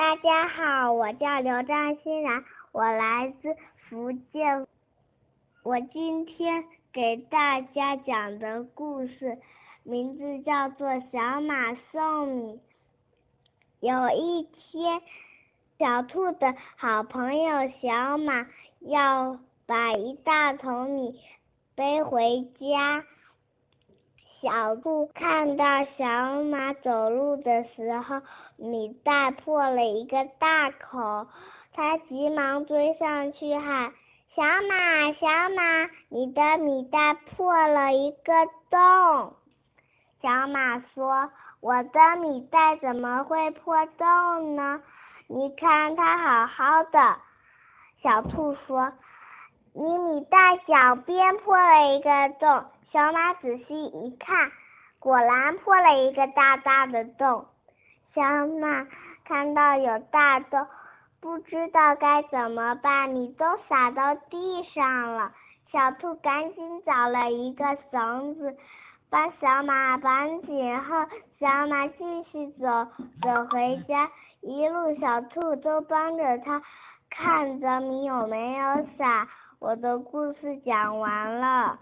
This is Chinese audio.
大家好，我叫刘张欣然，我来自福建。我今天给大家讲的故事名字叫做《小马送米》。有一天，小兔的好朋友小马要把一大桶米背回家。小兔看到小马走路的时候，米袋破了一个大口，它急忙追上去喊：“小马，小马，你的米袋破了一个洞。”小马说：“我的米袋怎么会破洞呢？你看它好好的。”小兔说：“你米袋小边破了一个洞。”小马仔细一看，果然破了一个大大的洞。小马看到有大洞，不知道该怎么办，米都撒到地上了。小兔赶紧找了一个绳子，把小马绑紧后，小马继续走，走回家。一路，小兔都帮着他，看着米有没有洒。我的故事讲完了。